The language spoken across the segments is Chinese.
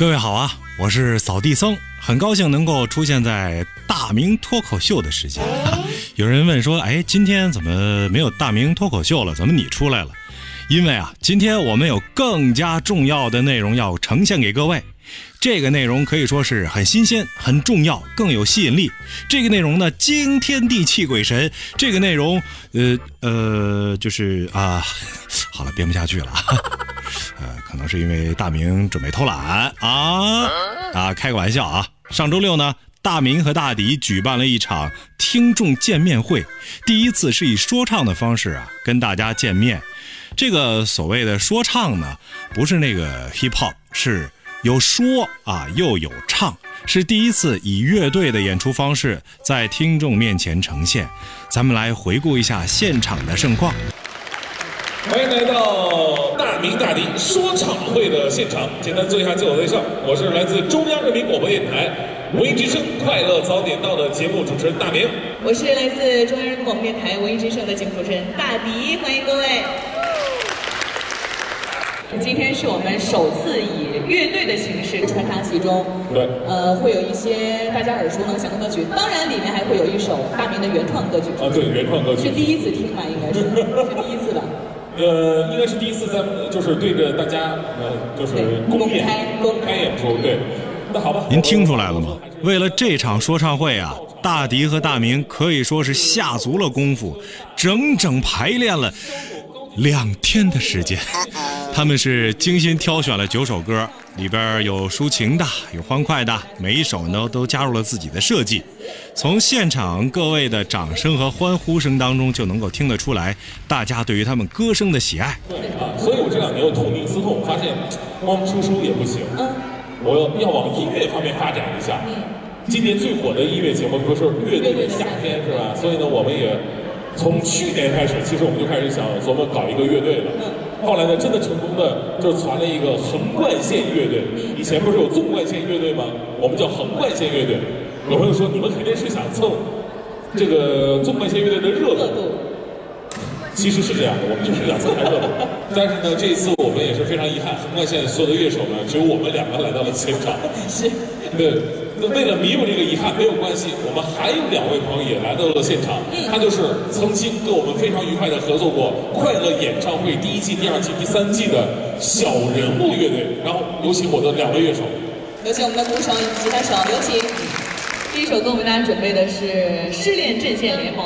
各位好啊，我是扫地僧，很高兴能够出现在大明脱口秀的时间。有人问说，哎，今天怎么没有大明脱口秀了？怎么你出来了？因为啊，今天我们有更加重要的内容要呈现给各位。这个内容可以说是很新鲜、很重要、更有吸引力。这个内容呢，惊天地泣鬼神。这个内容，呃呃，就是啊，好了，编不下去了。呃，可能是因为大明准备偷懒啊啊，开个玩笑啊。上周六呢，大明和大迪举办了一场听众见面会，第一次是以说唱的方式啊跟大家见面。这个所谓的说唱呢，不是那个 hip hop，是有说啊又有唱，是第一次以乐队的演出方式在听众面前呈现。咱们来回顾一下现场的盛况。欢迎来到大明大迪说唱会的现场。简单做一下自我介绍，我是来自中央人民广播电台文艺之声《快乐早点到》的节目主持人大明。我是来自中央人民广播电台文艺之声的节目主持人大迪，欢迎各位。今天是我们首次以乐队的形式穿插其中，对，呃，会有一些大家耳熟能详的歌曲，当然里面还会有一首大明的原创歌曲。啊，对，原创歌曲是第一次听吧？应该是是第一次吧？呃，应该是第一次在就是对着大家呃就是公演公开演出，对。那好吧，您听出来了吗？为了这场说唱会啊，大迪和大明可以说是下足了功夫，整整排练了两天的时间。他们是精心挑选了九首歌，里边有抒情的，有欢快的，每一首呢都加入了自己的设计。从现场各位的掌声和欢呼声当中，就能够听得出来，大家对于他们歌声的喜爱。对啊，所以我这两年又痛定思痛，发现光出书也不行，我要要往音乐方面发展一下。今年最火的音乐节目不是《乐队的夏天》是吧？所以呢，我们也从去年开始，其实我们就开始想琢磨搞一个乐队了。后来呢，真的成功的就传了一个横贯线乐队。以前不是有纵贯线乐队吗？我们叫横贯线乐队。有朋友说你们肯定是想蹭这个纵贯线乐队的热度。其实是这样的，我们就是想蹭台热度。但是呢，这一次我们也是非常遗憾，横贯线所有的乐手呢，只有我们两个来到了现场。是。对。那为了弥补这个遗憾，没有关系，我们还有两位朋友也来到了现场。他就是曾经跟我们非常愉快的合作过《快乐演唱会》第一季、第二季、第三季的小人物乐队。然后有请我的两位乐手，有请我们的鼓手以及吉他手，有请。第一首歌我们大家准备的是《失恋阵线联盟》。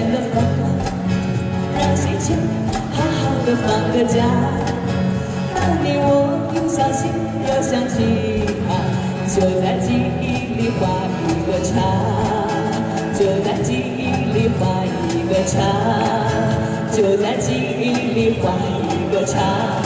的烦恼，让心情好好的放个假，当你我又相信又想起他，就在记忆里画一个叉，就在记忆里画一个叉，就在记忆里画一个叉。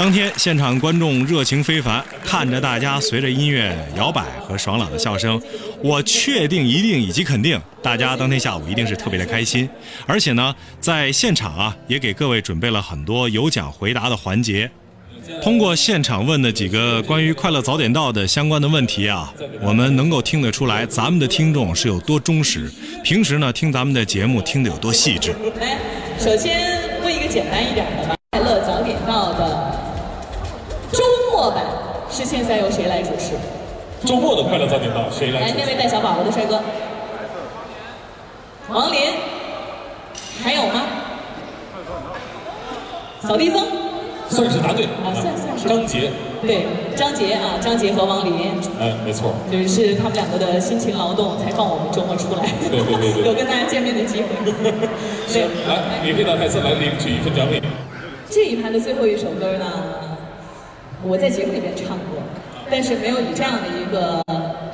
当天现场观众热情非凡，看着大家随着音乐摇摆和爽朗的笑声，我确定、一定以及肯定，大家当天下午一定是特别的开心。而且呢，在现场啊，也给各位准备了很多有奖回答的环节。通过现场问的几个关于快乐早点到的相关的问题啊，我们能够听得出来，咱们的听众是有多忠实，平时呢听咱们的节目听得有多细致。来，首先问一个简单一点的吧，是现在由谁来主持？周末的快乐早点到，谁来？来，那位带小宝宝的帅哥，王林，还有吗？扫地僧，算是答对啊，算算是张杰，对，张杰啊，张杰和王林，哎，没错，就是他们两个的辛勤劳动才放我们周末出来，对对对对 有跟大家见面的机会。是，来，你可以到台侧来领取一份奖品。这一盘的最后一首歌呢，我在节目里面唱过，但是没有以这样的一个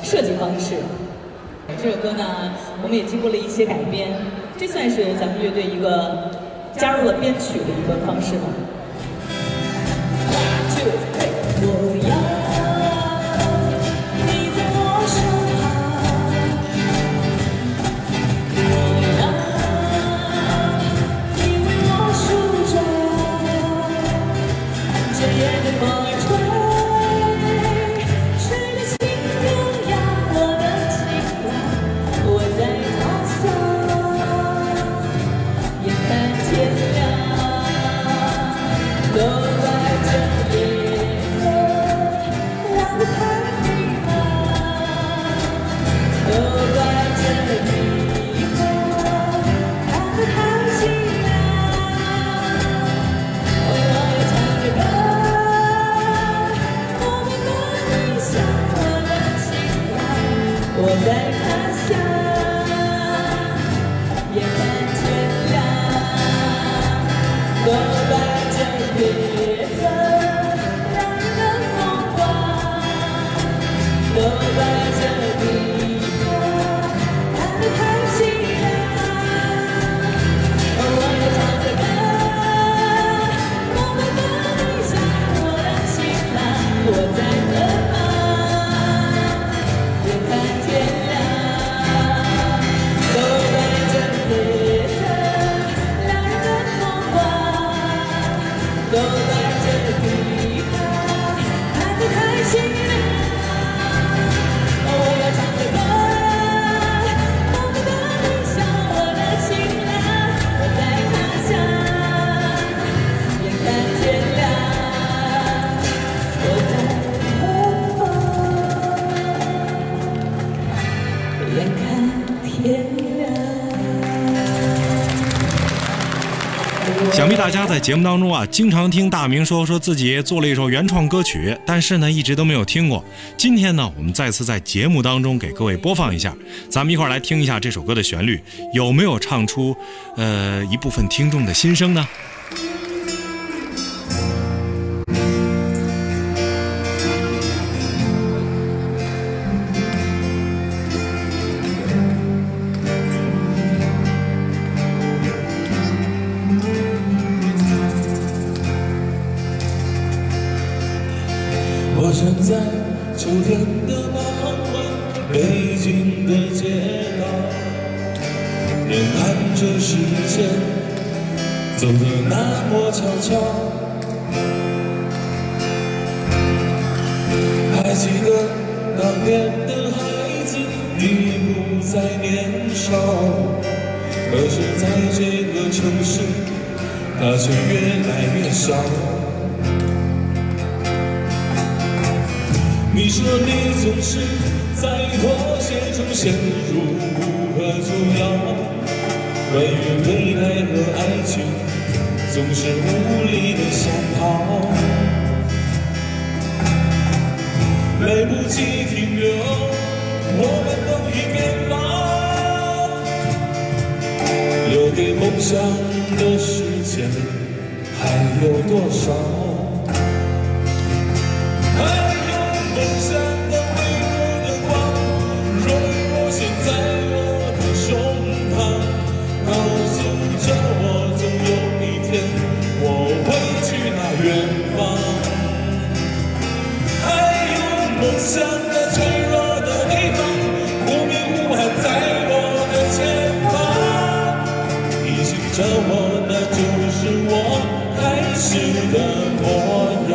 设计方式。这首歌呢，我们也经过了一些改编，这算是咱们乐队一个加入了编曲的一个方式吧。怪这想必大家在节目当中啊，经常听大明说说自己做了一首原创歌曲，但是呢，一直都没有听过。今天呢，我们再次在节目当中给各位播放一下，咱们一块儿来听一下这首歌的旋律，有没有唱出呃一部分听众的心声呢？走得那么悄悄。还记得当年的孩子，你不再年少，可是在这个城市，他却越来越少。你说你总是在妥协中陷入无可救药，关于未来和爱情总是无力的想逃，来不及停留，我们都已变老，留给梦想的时间还有多少？提醒着我，那就是我开始的模样。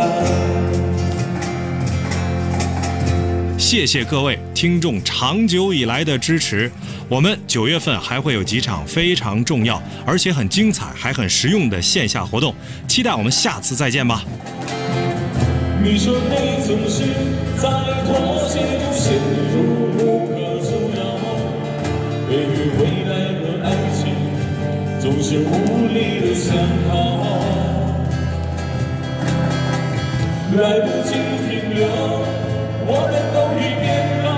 谢谢各位听众长久以来的支持。我们九月份还会有几场非常重要，而且很精彩，还很实用的线下活动，期待我们下次再见吧。你说你总是在妥协中陷入无可救药，对于未来的爱情总是无力的想逃，来不及停留，我们都已变老，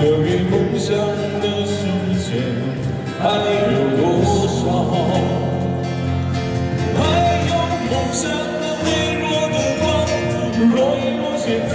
留给梦想的时间还有多少？还有梦想的微弱的光，若隐若现在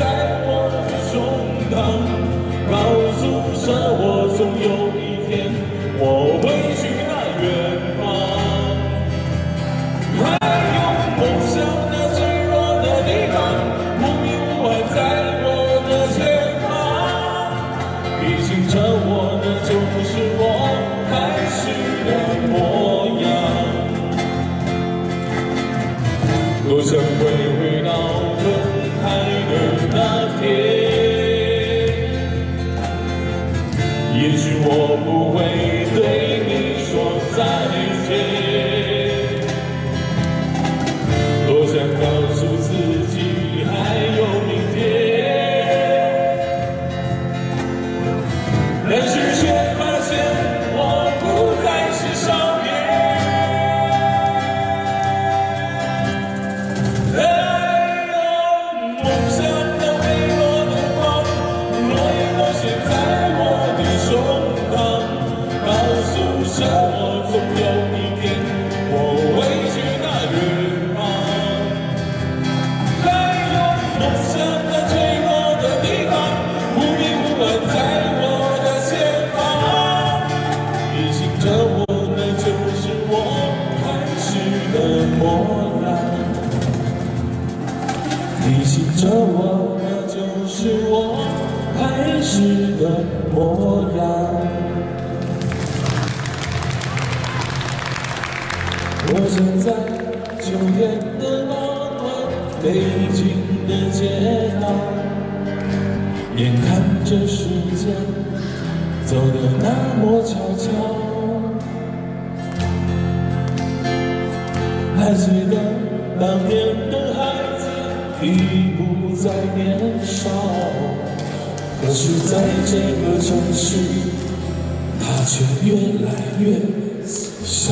提醒着我，那就是我开始的模样。我站在秋天的傍晚，北京的街道，眼看着时间走得那么悄悄。还记得当年的已不再年少，可是在这个城市，它却越来越小。